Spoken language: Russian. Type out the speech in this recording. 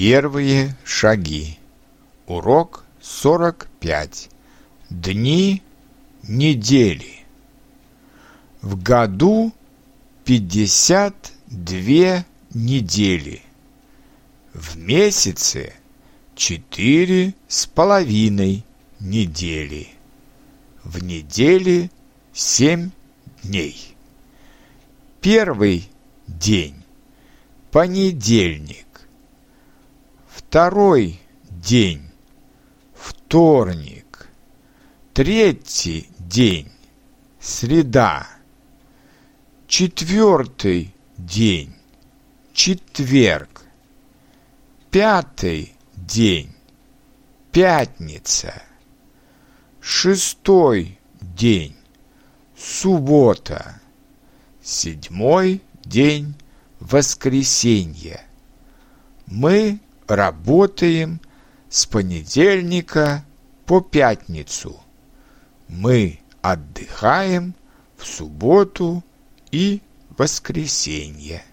Первые шаги. Урок 45. Дни недели. В году 52 недели. В месяце четыре с половиной недели. В неделе семь дней. Первый день. Понедельник. Второй день. Вторник. Третий день. Среда. Четвертый день. Четверг. Пятый день. Пятница. Шестой день. Суббота. Седьмой день. Воскресенье. Мы работаем с понедельника по пятницу. Мы отдыхаем в субботу и воскресенье.